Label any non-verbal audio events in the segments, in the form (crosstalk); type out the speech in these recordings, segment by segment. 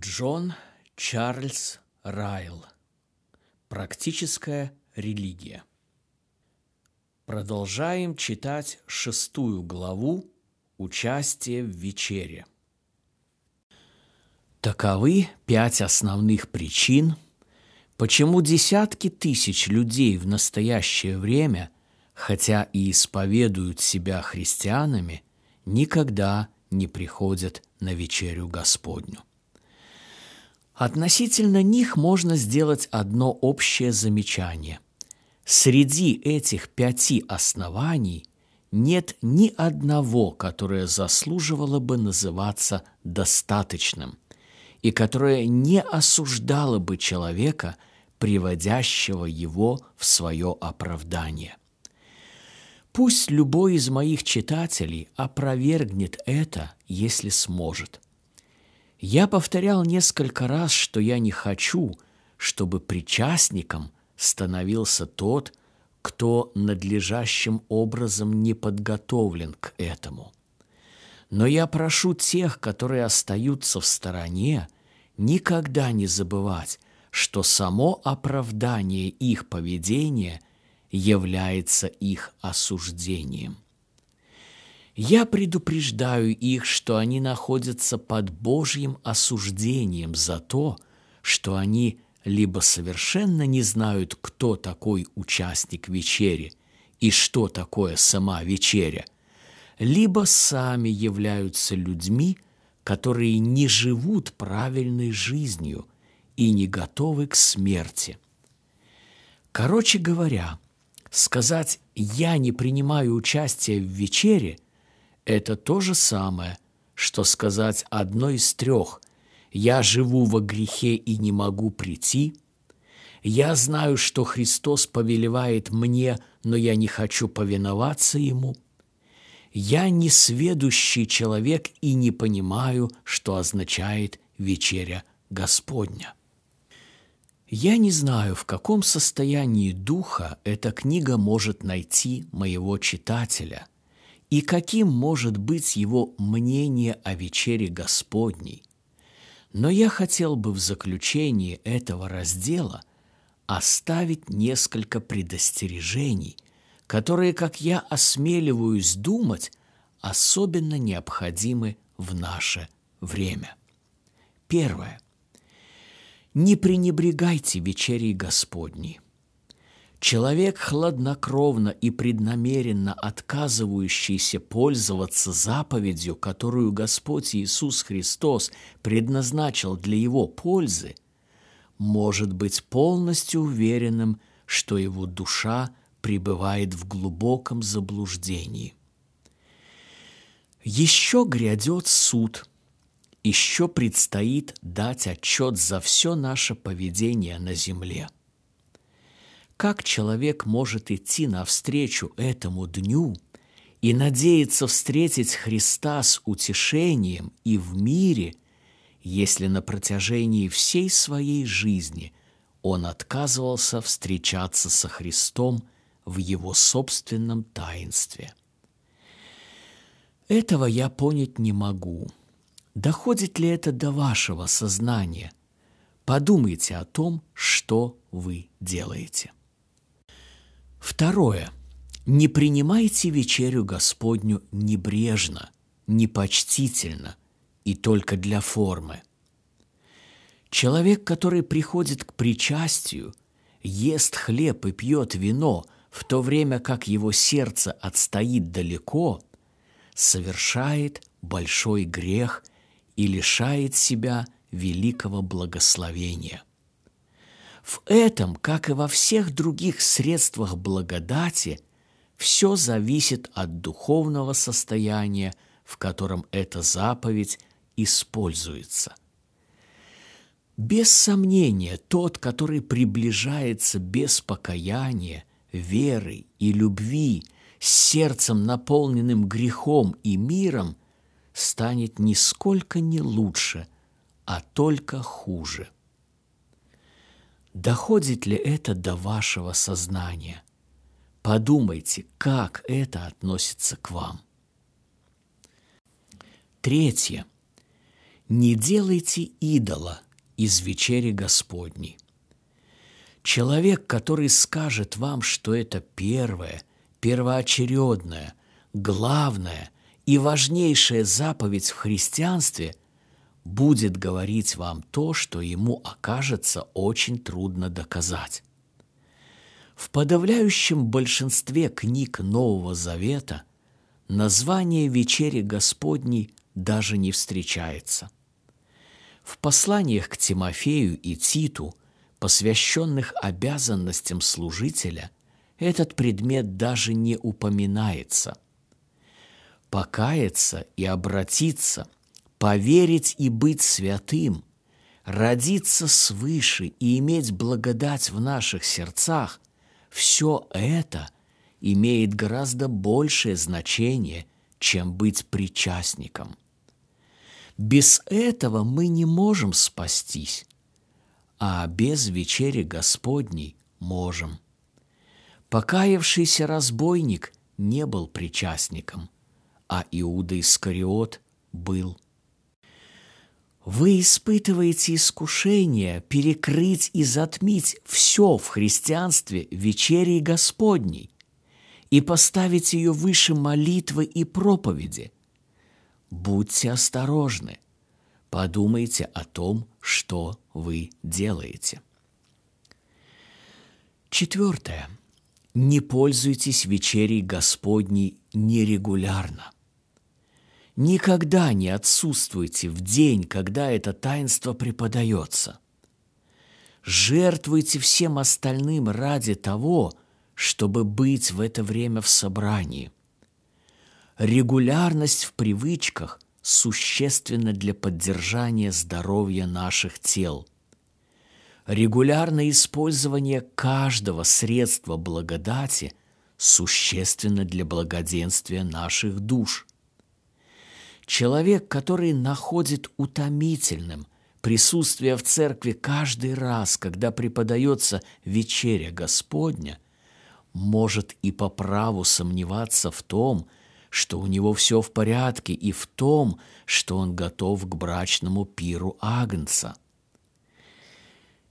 Джон Чарльз Райл. Практическая религия. Продолжаем читать шестую главу «Участие в вечере». Таковы пять основных причин, почему десятки тысяч людей в настоящее время, хотя и исповедуют себя христианами, никогда не приходят на вечерю Господню. Относительно них можно сделать одно общее замечание. Среди этих пяти оснований нет ни одного, которое заслуживало бы называться достаточным и которое не осуждало бы человека, приводящего его в свое оправдание. Пусть любой из моих читателей опровергнет это, если сможет – я повторял несколько раз, что я не хочу, чтобы причастником становился тот, кто надлежащим образом не подготовлен к этому. Но я прошу тех, которые остаются в стороне, никогда не забывать, что само оправдание их поведения является их осуждением – я предупреждаю их, что они находятся под Божьим осуждением за то, что они либо совершенно не знают, кто такой участник вечери и что такое сама вечеря, либо сами являются людьми, которые не живут правильной жизнью и не готовы к смерти. Короче говоря, сказать «я не принимаю участие в вечере» – это то же самое, что сказать одно из трех «Я живу во грехе и не могу прийти», «Я знаю, что Христос повелевает мне, но я не хочу повиноваться Ему», «Я не сведущий человек и не понимаю, что означает вечеря Господня». Я не знаю, в каком состоянии духа эта книга может найти моего читателя – и каким может быть его мнение о вечере Господней. Но я хотел бы в заключении этого раздела оставить несколько предостережений, которые, как я осмеливаюсь думать, особенно необходимы в наше время. Первое. Не пренебрегайте вечерей Господней – Человек, хладнокровно и преднамеренно отказывающийся пользоваться заповедью, которую Господь Иисус Христос предназначил для его пользы, может быть полностью уверенным, что его душа пребывает в глубоком заблуждении. Еще грядет суд, еще предстоит дать отчет за все наше поведение на земле – как человек может идти навстречу этому дню и надеяться встретить Христа с утешением и в мире, если на протяжении всей своей жизни он отказывался встречаться со Христом в его собственном таинстве? Этого я понять не могу. Доходит ли это до вашего сознания? Подумайте о том, что вы делаете. Второе. Не принимайте вечерю Господню небрежно, непочтительно и только для формы. Человек, который приходит к причастию, ест хлеб и пьет вино, в то время как его сердце отстоит далеко, совершает большой грех и лишает себя великого благословения. В этом, как и во всех других средствах благодати, все зависит от духовного состояния, в котором эта заповедь используется. Без сомнения, тот, который приближается без покаяния, веры и любви, с сердцем, наполненным грехом и миром, станет нисколько не лучше, а только хуже – Доходит ли это до вашего сознания? Подумайте, как это относится к вам. Третье. Не делайте идола из вечери Господней. Человек, который скажет вам, что это первое, первоочередное, главное и важнейшая заповедь в христианстве, будет говорить вам то, что ему окажется очень трудно доказать. В подавляющем большинстве книг Нового Завета название вечери Господней даже не встречается. В посланиях к Тимофею и Титу, посвященных обязанностям служителя, этот предмет даже не упоминается. Покаяться и обратиться, поверить и быть святым, родиться свыше и иметь благодать в наших сердцах – все это имеет гораздо большее значение, чем быть причастником. Без этого мы не можем спастись, а без вечери Господней можем. Покаявшийся разбойник не был причастником, а Иуда Искариот был – вы испытываете искушение перекрыть и затмить все в христианстве вечерей Господней и поставить ее выше молитвы и проповеди. Будьте осторожны. Подумайте о том, что вы делаете. Четвертое. Не пользуйтесь вечерей Господней нерегулярно – Никогда не отсутствуйте в день, когда это таинство преподается. Жертвуйте всем остальным ради того, чтобы быть в это время в собрании. Регулярность в привычках существенна для поддержания здоровья наших тел. Регулярное использование каждого средства благодати существенно для благоденствия наших душ – Человек, который находит утомительным присутствие в церкви каждый раз, когда преподается вечеря Господня, может и по праву сомневаться в том, что у него все в порядке, и в том, что он готов к брачному пиру Агнца.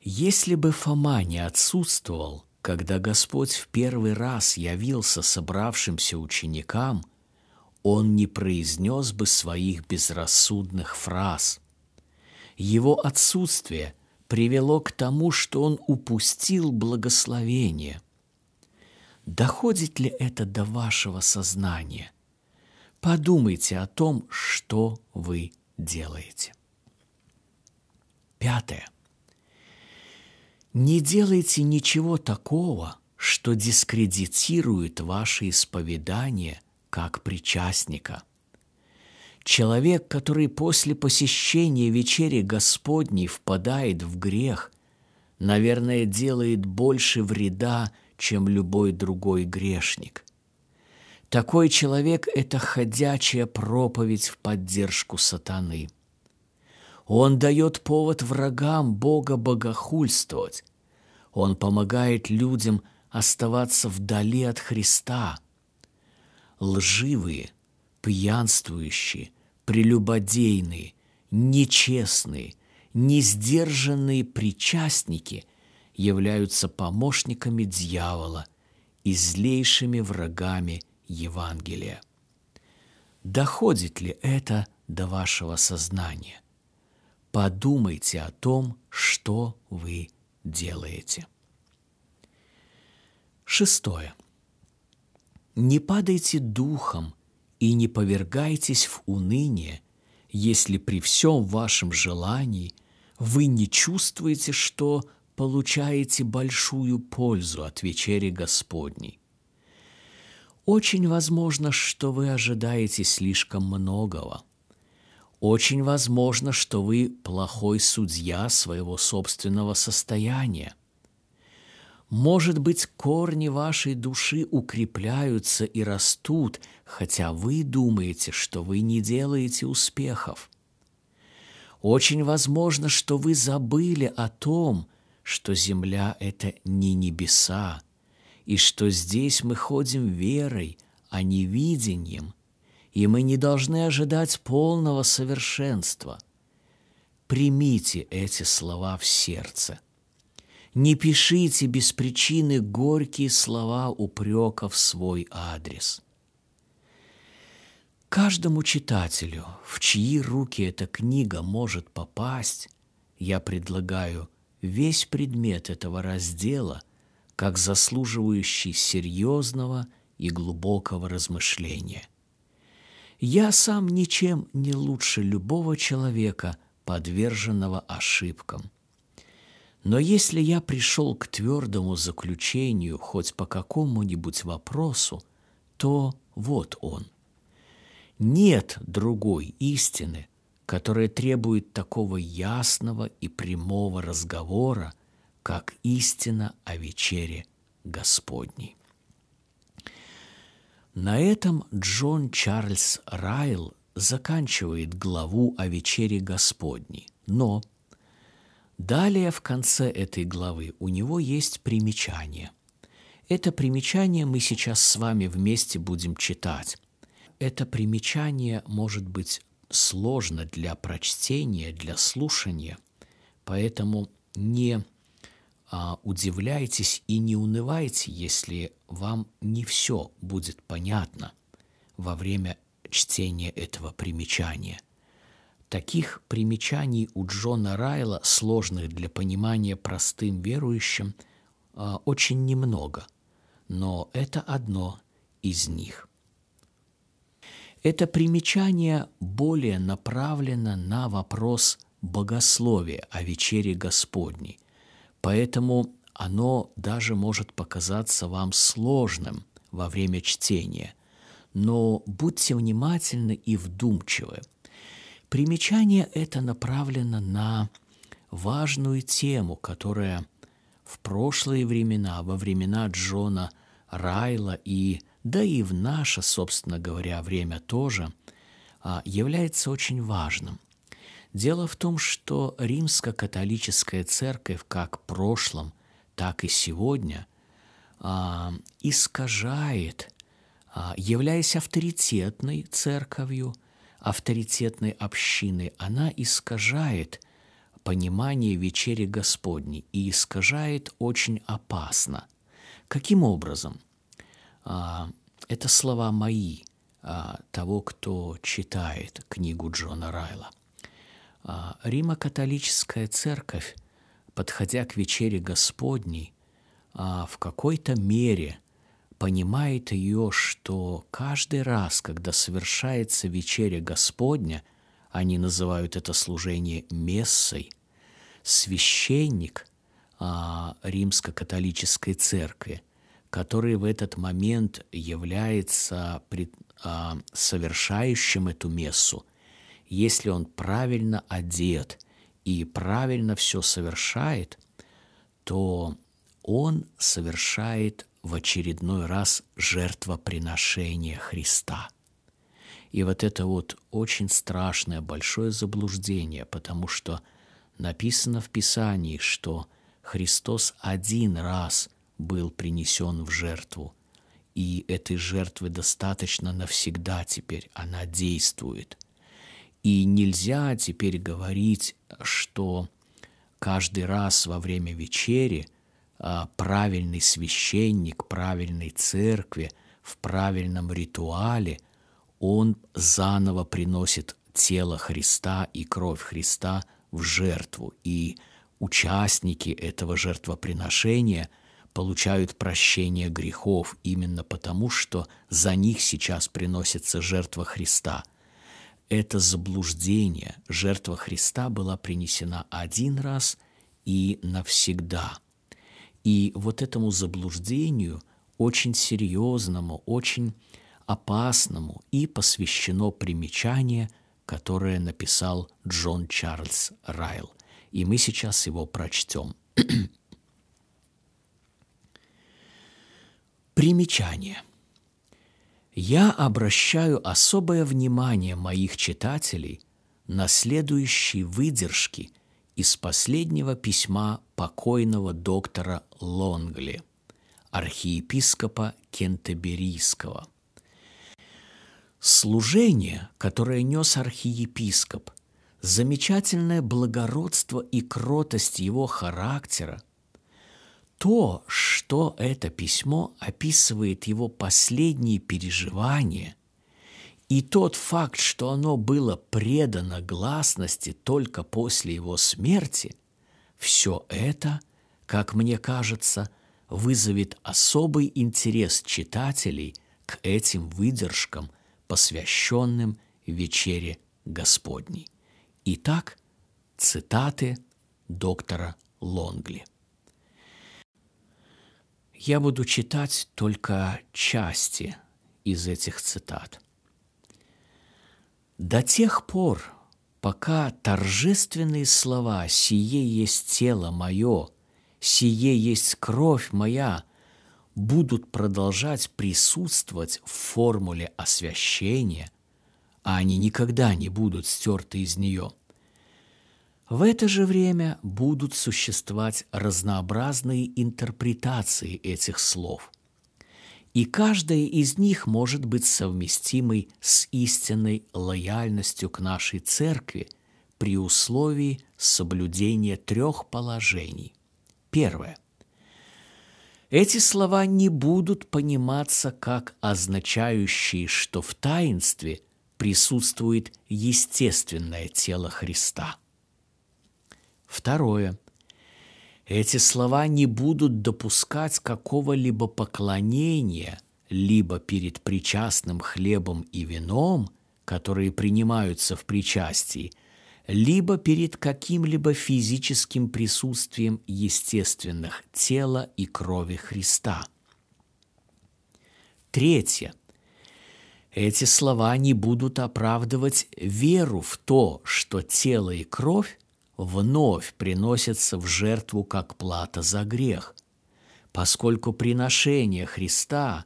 Если бы Фома не отсутствовал, когда Господь в первый раз явился собравшимся ученикам – он не произнес бы своих безрассудных фраз. Его отсутствие привело к тому, что он упустил благословение. Доходит ли это до вашего сознания? Подумайте о том, что вы делаете. Пятое. Не делайте ничего такого, что дискредитирует ваше исповедание как причастника. Человек, который после посещения вечери Господней впадает в грех, наверное, делает больше вреда, чем любой другой грешник. Такой человек – это ходячая проповедь в поддержку сатаны. Он дает повод врагам Бога богохульствовать. Он помогает людям оставаться вдали от Христа – лживые, пьянствующие, прелюбодейные, нечестные, несдержанные причастники являются помощниками дьявола и злейшими врагами Евангелия. Доходит ли это до вашего сознания? Подумайте о том, что вы делаете. Шестое. Не падайте духом и не повергайтесь в уныние, если при всем вашем желании вы не чувствуете, что получаете большую пользу от вечери Господней. Очень возможно, что вы ожидаете слишком многого. Очень возможно, что вы плохой судья своего собственного состояния – может быть, корни вашей души укрепляются и растут, хотя вы думаете, что вы не делаете успехов. Очень возможно, что вы забыли о том, что земля – это не небеса, и что здесь мы ходим верой, а не видением, и мы не должны ожидать полного совершенства. примите эти слова в сердце. Не пишите без причины горькие слова упрека в свой адрес. Каждому читателю, в чьи руки эта книга может попасть, я предлагаю весь предмет этого раздела как заслуживающий серьезного и глубокого размышления. Я сам ничем не лучше любого человека, подверженного ошибкам. Но если я пришел к твердому заключению хоть по какому-нибудь вопросу, то вот он. Нет другой истины, которая требует такого ясного и прямого разговора, как истина о вечере Господней. На этом Джон Чарльз Райл заканчивает главу о вечере Господней, но далее в конце этой главы у него есть примечание. Это примечание мы сейчас с вами вместе будем читать. Это примечание может быть сложно для прочтения, для слушания, поэтому не а, удивляйтесь и не унывайте, если вам не все будет понятно во время чтения этого примечания. Таких примечаний у Джона Райла, сложных для понимания простым верующим, а, очень немного, но это одно из них – это примечание более направлено на вопрос богословия о вечере Господней, поэтому оно даже может показаться вам сложным во время чтения, но будьте внимательны и вдумчивы. Примечание это направлено на важную тему, которая в прошлые времена, во времена Джона Райла и да и в наше, собственно говоря, время тоже, а, является очень важным. Дело в том, что римско-католическая церковь как в прошлом, так и сегодня а, искажает, а, являясь авторитетной церковью, авторитетной общиной, она искажает понимание вечери Господней и искажает очень опасно. Каким образом? А, это слова мои, а, того, кто читает книгу Джона Райла. А, Римо-католическая церковь, подходя к вечере Господней, в какой-то мере понимает ее, что каждый раз, когда совершается вечеря Господня, они называют это служение мессой, священник римско-католической церкви – который в этот момент является пред, а, совершающим эту мессу, если он правильно одет и правильно все совершает, то он совершает в очередной раз жертвоприношение Христа. И вот это вот очень страшное большое заблуждение, потому что написано в Писании, что Христос один раз был принесен в жертву. И этой жертвы достаточно навсегда теперь, она действует. И нельзя теперь говорить, что каждый раз во время вечери правильный священник правильной церкви в правильном ритуале, он заново приносит тело Христа и кровь Христа в жертву. И участники этого жертвоприношения – получают прощение грехов именно потому, что за них сейчас приносится жертва Христа. Это заблуждение. Жертва Христа была принесена один раз и навсегда. И вот этому заблуждению очень серьезному, очень опасному и посвящено примечание, которое написал Джон Чарльз Райл. И мы сейчас его прочтем. (clears throat) Примечание. Я обращаю особое внимание моих читателей на следующие выдержки из последнего письма покойного доктора Лонгли, архиепископа замечательное благородство и кротость его характера, то, что это письмо описывает его последние переживания, и тот факт, что оно было предано гласности только после его смерти, все это, как мне кажется, вызовет особый интерес читателей к этим выдержкам, посвященным вечере Господней. Итак, цитаты доктора Лонгли. Я буду читать только части из этих цитат. До тех пор, пока торжественные слова «сие есть тело мое», «сие есть кровь моя» будут продолжать присутствовать в формуле освящения, а они никогда не будут стерты из нее. В это же время будут существовать разнообразные интерпретации этих слов. И каждая из них может быть совместимой с истинной лояльностью к нашей церкви при условии соблюдения трех положений. Первое. Эти слова не будут пониматься как означающие, что в таинстве – присутствует естественное тело Христа. Второе. Эти слова не будут допускать какого-либо поклонения либо перед причастным хлебом и вином, которые принимаются в причастии, либо перед каким-либо физическим присутствием естественных тела и крови Христа. Третье – эти слова не будут оправдывать веру в то, что тело и кровь вновь приносятся в жертву как плата за грех, поскольку приношение Христа,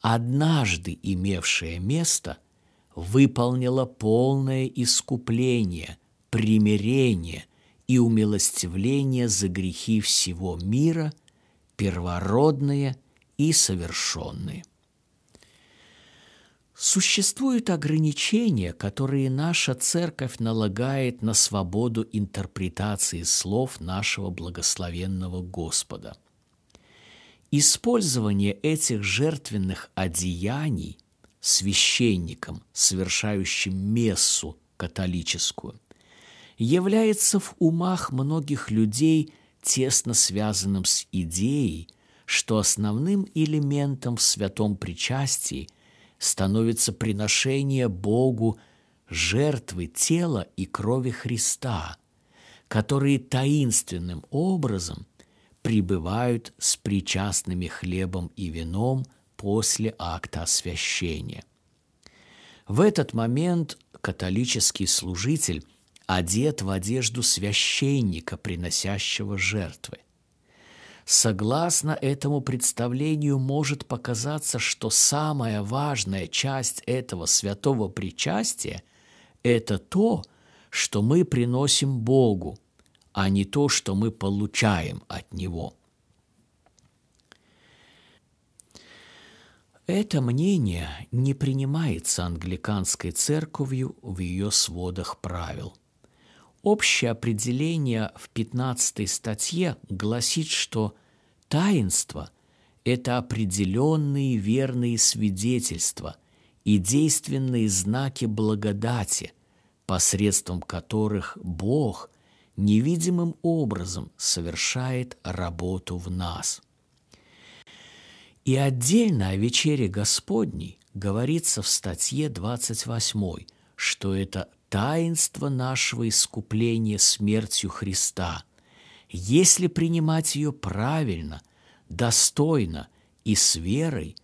однажды имевшее место, выполнило полное искупление, примирение и умилостивление за грехи всего мира, первородные и совершенные. Существуют ограничения, которые наша церковь налагает на свободу интерпретации слов нашего благословенного Господа. Использование этих жертвенных одеяний священником, совершающим мессу католическую, является в умах многих людей тесно связанным с идеей, что основным элементом в святом причастии – становится приношение Богу жертвы тела и крови Христа, которые таинственным образом пребывают с причастными хлебом и вином после акта освящения. В этот момент католический служитель одет в одежду священника, приносящего жертвы. Согласно этому представлению может показаться, что самая важная часть этого святого причастия – это то, что мы приносим Богу, а не то, что мы получаем от Него. Это мнение не принимается англиканской церковью в ее сводах правил – Общее определение в 15 статье гласит, что таинство – это определенные верные свидетельства и действенные знаки благодати, посредством которых Бог невидимым образом совершает работу в нас. И отдельно о вечере Господней говорится в статье 28, что это таинство нашего искупления смертью Христа, если принимать ее правильно, достойно и с верой,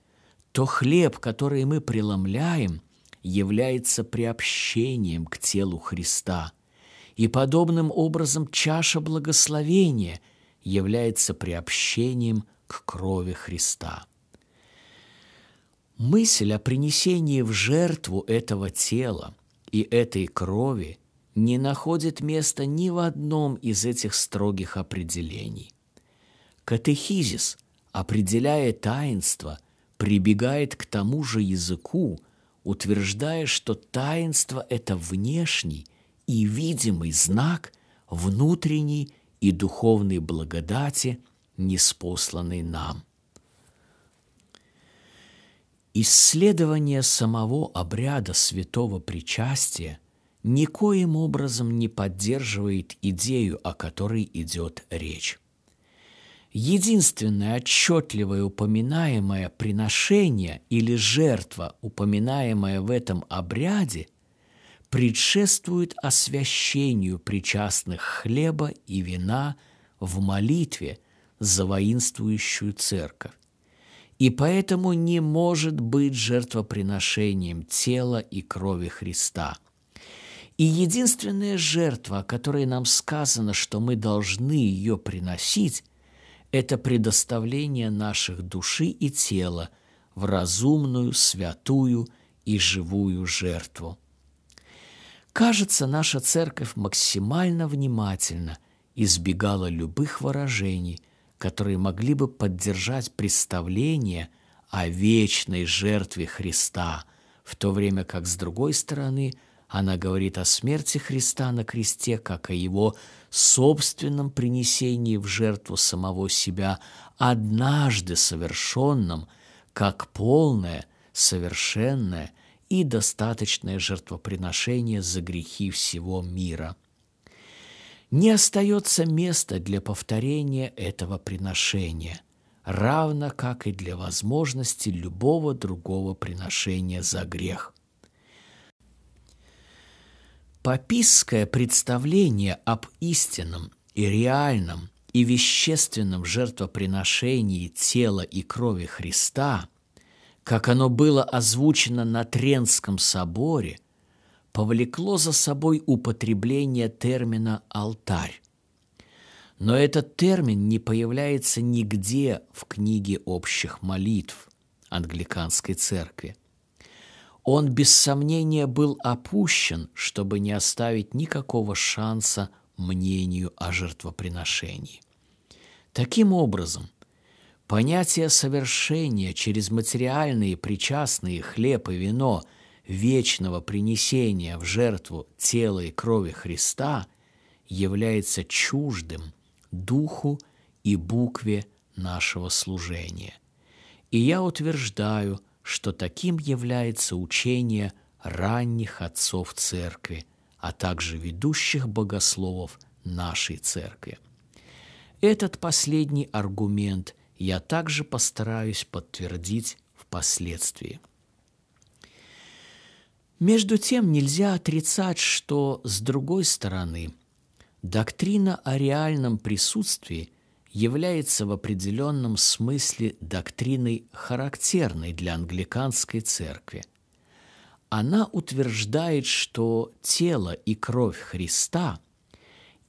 то хлеб, который мы преломляем, является приобщением к телу Христа, и подобным образом чаша благословения является приобщением к крови Христа. Мысль о принесении в жертву этого тела – и этой крови не находит места ни в одном из этих строгих определений. Катехизис, определяя таинство, прибегает к тому же языку, утверждая, что таинство – это внешний и видимый знак внутренней и духовной благодати, неспосланной нам. Исследование самого обряда святого причастия никоим образом не поддерживает идею, о которой идет речь. Единственное отчетливое упоминаемое приношение или жертва, упоминаемое в этом обряде, предшествует освящению причастных хлеба и вина в молитве за воинствующую церковь. И поэтому не может быть жертвоприношением тела и крови Христа. И единственная жертва, о которой нам сказано, что мы должны ее приносить, это предоставление наших души и тела в разумную, святую и живую жертву. Кажется, наша церковь максимально внимательно избегала любых выражений, которые могли бы поддержать представление о вечной жертве Христа, в то время как, с другой стороны, она говорит о смерти Христа на кресте, как о его собственном принесении в жертву самого себя, однажды совершенном, как полное, совершенное и достаточное жертвоприношение за грехи всего мира. Не остается места для повторения этого приношения, равно как и для возможности любого другого приношения за грех – Папистское представление об истинном и реальном и вещественном жертвоприношении тела и крови Христа, как оно было озвучено на Тренском соборе, повлекло за собой употребление термина «алтарь». Но этот термин не появляется нигде в книге общих молитв англиканской церкви. Он без сомнения был опущен, чтобы не оставить никакого шанса мнению о жертвоприношении. Таким образом, понятие совершения через материальные причастные хлеб и вино вечного принесения в жертву тела и крови Христа является чуждым духу и букве нашего служения. И я утверждаю – что таким является учение ранних отцов церкви, а также ведущих богословов нашей церкви. Этот последний аргумент я также постараюсь подтвердить впоследствии. Между тем нельзя отрицать, что, с другой стороны, доктрина о реальном присутствии – является в определенном смысле доктриной, характерной для англиканской церкви. Она утверждает, что тело и кровь Христа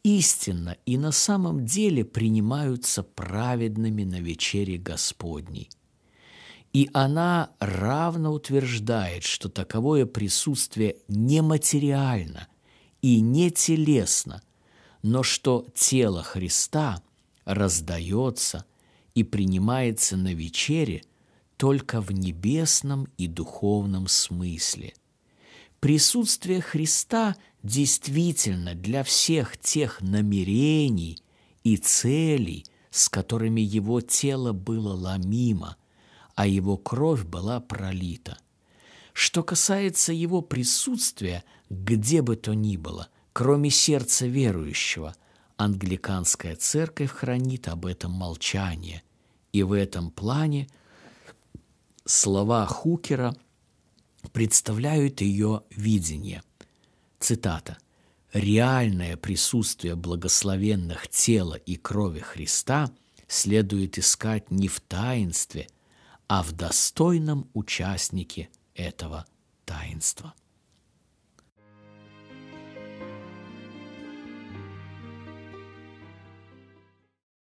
истинно и на самом деле принимаются праведными на вечере Господней. И она равно утверждает, что таковое присутствие нематериально и не телесно, но что тело Христа – раздается и принимается на вечере только в небесном и духовном смысле. Присутствие Христа действительно для всех тех намерений и целей, с которыми его тело было ломимо, а его кровь была пролита. Что касается его присутствия где бы то ни было, кроме сердца верующего – англиканская церковь хранит об этом молчание. И в этом плане слова Хукера представляют ее видение. Цитата. «Реальное присутствие благословенных тела и крови Христа следует искать не в таинстве, а в достойном участнике этого таинства».